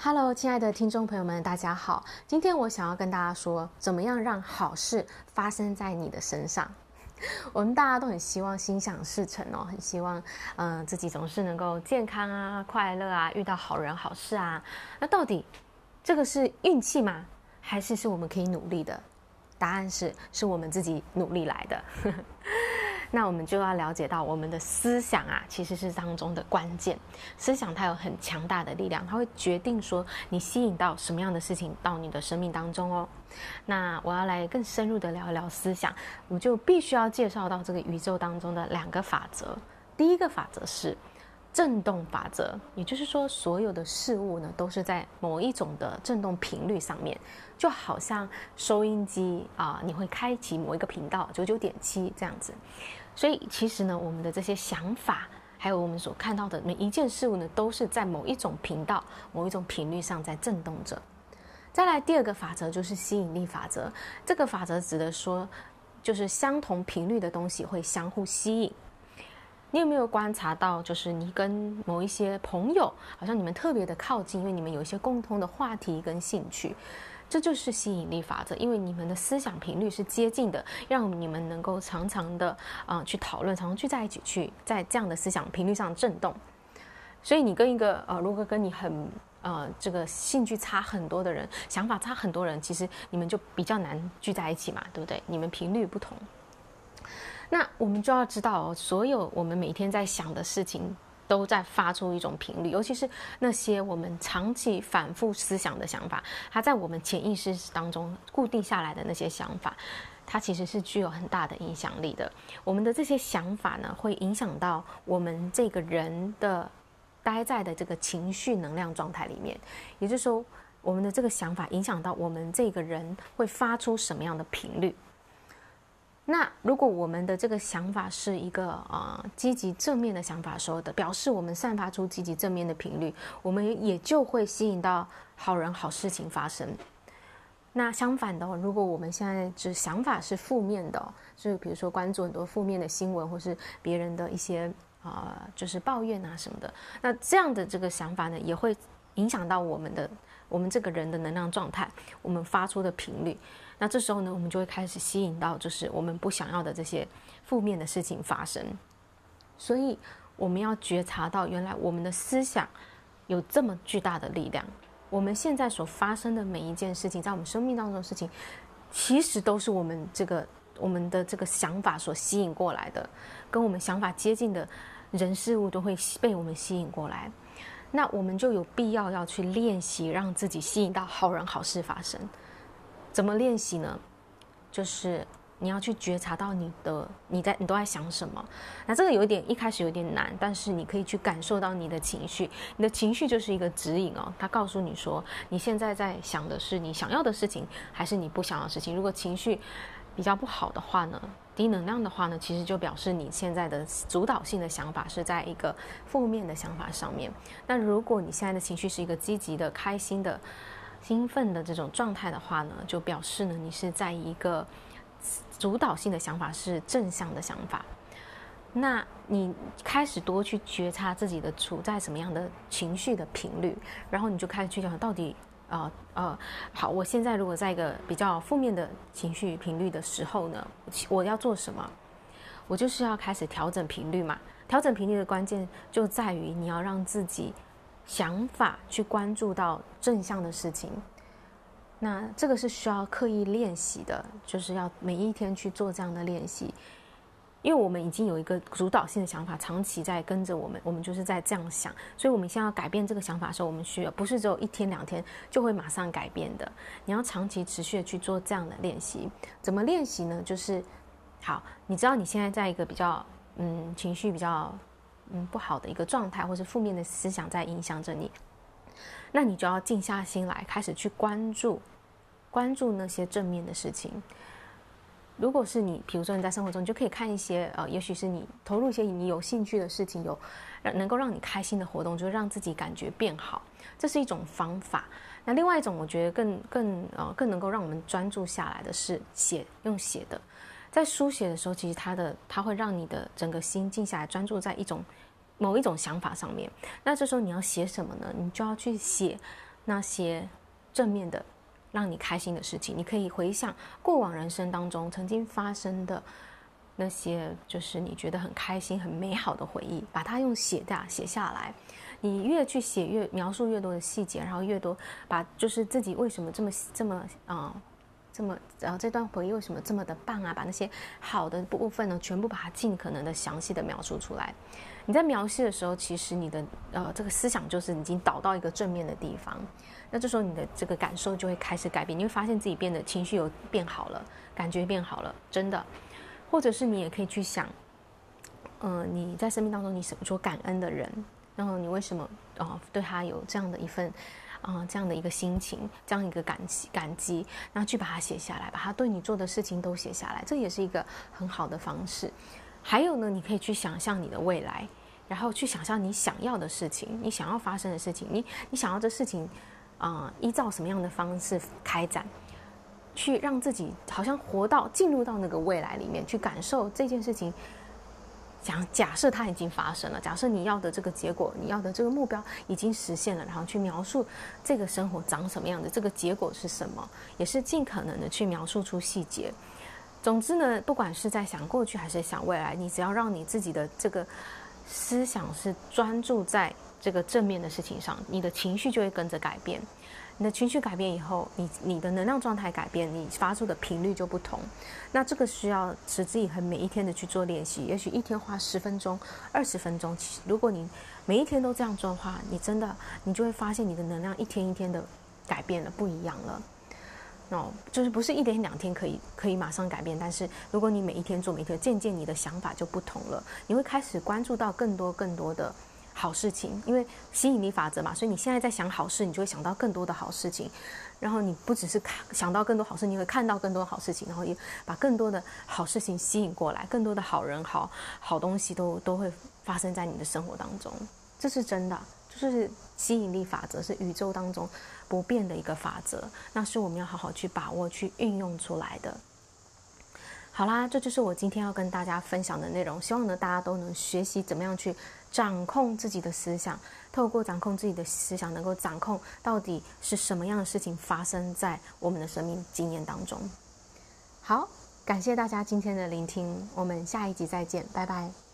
Hello，亲爱的听众朋友们，大家好。今天我想要跟大家说，怎么样让好事发生在你的身上。我们大家都很希望心想事成哦，很希望，嗯、自己总是能够健康啊、快乐啊，遇到好人好事啊。那到底这个是运气吗？还是是我们可以努力的？答案是，是我们自己努力来的。那我们就要了解到，我们的思想啊，其实是当中的关键。思想它有很强大的力量，它会决定说你吸引到什么样的事情到你的生命当中哦。那我要来更深入的聊一聊思想，我就必须要介绍到这个宇宙当中的两个法则。第一个法则是振动法则，也就是说，所有的事物呢，都是在某一种的振动频率上面，就好像收音机啊，你会开启某一个频道，九九点七这样子。所以其实呢，我们的这些想法，还有我们所看到的每一件事物呢，都是在某一种频道、某一种频率上在震动着。再来第二个法则就是吸引力法则。这个法则指的说，就是相同频率的东西会相互吸引。你有没有观察到，就是你跟某一些朋友，好像你们特别的靠近，因为你们有一些共通的话题跟兴趣。这就是吸引力法则，因为你们的思想频率是接近的，让你们能够常常的啊、去讨论，常常聚在一起去，在这样的思想频率上震动。所以你跟一个呃，如果跟你很呃这个兴趣差很多的人，想法差很多人，其实你们就比较难聚在一起嘛，对不对？你们频率不同。那我们就要知道，所有我们每天在想的事情。都在发出一种频率，尤其是那些我们长期反复思想的想法，它在我们潜意识当中固定下来的那些想法，它其实是具有很大的影响力的。我们的这些想法呢，会影响到我们这个人的待在的这个情绪能量状态里面，也就是说，我们的这个想法影响到我们这个人会发出什么样的频率。那如果我们的这个想法是一个啊、积极正面的想法说的，表示我们散发出积极正面的频率，我们也就会吸引到好人好事情发生。那相反的，如果我们现在只想法是负面的，就比如说关注很多负面的新闻，或是别人的一些啊、就是抱怨啊什么的，那这样的这个想法呢，也会影响到我们的我们这个人的能量状态，我们发出的频率。那这时候呢，我们就会开始吸引到，就是我们不想要的这些负面的事情发生。所以我们要觉察到，原来我们的思想有这么巨大的力量。我们现在所发生的每一件事情，在我们生命当中的事情，其实都是我们这个我们的这个想法所吸引过来的。跟我们想法接近的人事物，都会被我们吸引过来。那我们就有必要要去练习，让自己吸引到好人好事发生。怎么练习呢？就是你要去觉察到你的你在你都在想什么。那这个有一点一开始有点难，但是你可以去感受到你的情绪。你的情绪就是一个指引哦，它告诉你说你现在在想的是你想要的事情，还是你不想要的事情。如果情绪比较不好的话呢，低能量的话呢，其实就表示你现在的主导性的想法是在一个负面的想法上面。那如果你现在的情绪是一个积极的、开心的。兴奋的这种状态的话呢，就表示呢，你是在一个主导性的想法，是正向的想法。那你开始多去觉察自己的处在什么样的情绪的频率，然后你就开始去想到底，呃呃，好，我现在如果在一个比较负面的情绪频率的时候呢，我要做什么？我就是要开始调整频率嘛。调整频率的关键就在于你要让自己。想法去关注到正向的事情，那这个是需要刻意练习的，就是要每一天去做这样的练习，因为我们已经有一个主导性的想法，长期在跟着我们，我们就是在这样想，所以我们现在要改变这个想法的时候，我们需要不是只有一天两天就会马上改变的，你要长期持续的去做这样的练习。怎么练习呢？就是好，你知道你现在在一个比较嗯情绪比较。嗯，不好的一个状态，或是负面的思想在影响着你，那你就要静下心来，开始去关注，关注那些正面的事情。如果是你，比如说你在生活中，你就可以看一些呃，也许是你投入一些你有兴趣的事情，有让能够让你开心的活动，就让自己感觉变好，这是一种方法。那另外一种，我觉得更更呃更能够让我们专注下来的是写，用写的。在书写的时候，其实它的它会让你的整个心静下来，专注在一种某一种想法上面。那这时候你要写什么呢？你就要去写那些正面的，让你开心的事情。你可以回想过往人生当中曾经发生的那些，就是你觉得很开心、很美好的回忆，把它用写的写下来。你越去写，越描述越多的细节，然后越多把就是自己为什么这么这么啊。这么，然后这段回忆为什么这么的棒啊？把那些好的部分呢，全部把它尽可能的详细的描述出来。你在描述的时候，其实你的呃这个思想就是已经导到一个正面的地方。那这时候你的这个感受就会开始改变，你会发现自己变得情绪有变好了，感觉变好了，真的。或者是你也可以去想，嗯、呃，你在生命当中你什么说感恩的人，然后你为什么啊、对他有这样的一份。啊、这样的一个心情，这样一个感激感激，然后去把它写下来，把它对你做的事情都写下来，这也是一个很好的方式。还有呢，你可以去想象你的未来，然后去想象你想要的事情，你想要发生的事情，你你想要这事情，啊、依照什么样的方式开展，去让自己好像活到进入到那个未来里面去感受这件事情。讲假设它已经发生了，假设你要的这个结果，你要的这个目标已经实现了，然后去描述这个生活长什么样子，这个结果是什么，也是尽可能的去描述出细节。总之呢，不管是在想过去还是想未来，你只要让你自己的这个思想是专注在这个正面的事情上，你的情绪就会跟着改变。你的情绪改变以后，你你的能量状态改变，你发出的频率就不同。那这个需要持之以恒，每一天的去做练习。也许一天花十分钟、二十分钟，如果你每一天都这样做的话，你真的你就会发现你的能量一天一天的改变了，不一样了。那就是不是一天两天可以可以马上改变，但是如果你每一天做，每天渐渐你的想法就不同了，你会开始关注到更多更多的。好事情，因为吸引力法则嘛，所以你现在在想好事，你就会想到更多的好事情。然后你不只是看想到更多好事，你会看到更多好事情，然后也把更多的好事情吸引过来，更多的好人好好东西都都会发生在你的生活当中。这是真的，就是吸引力法则是宇宙当中不变的一个法则，那是我们要好好去把握、去运用出来的。好啦，这就是我今天要跟大家分享的内容。希望呢，大家都能学习怎么样去掌控自己的思想，透过掌控自己的思想，能够掌控到底是什么样的事情发生在我们的生命经验当中。好，感谢大家今天的聆听，我们下一集再见，拜拜。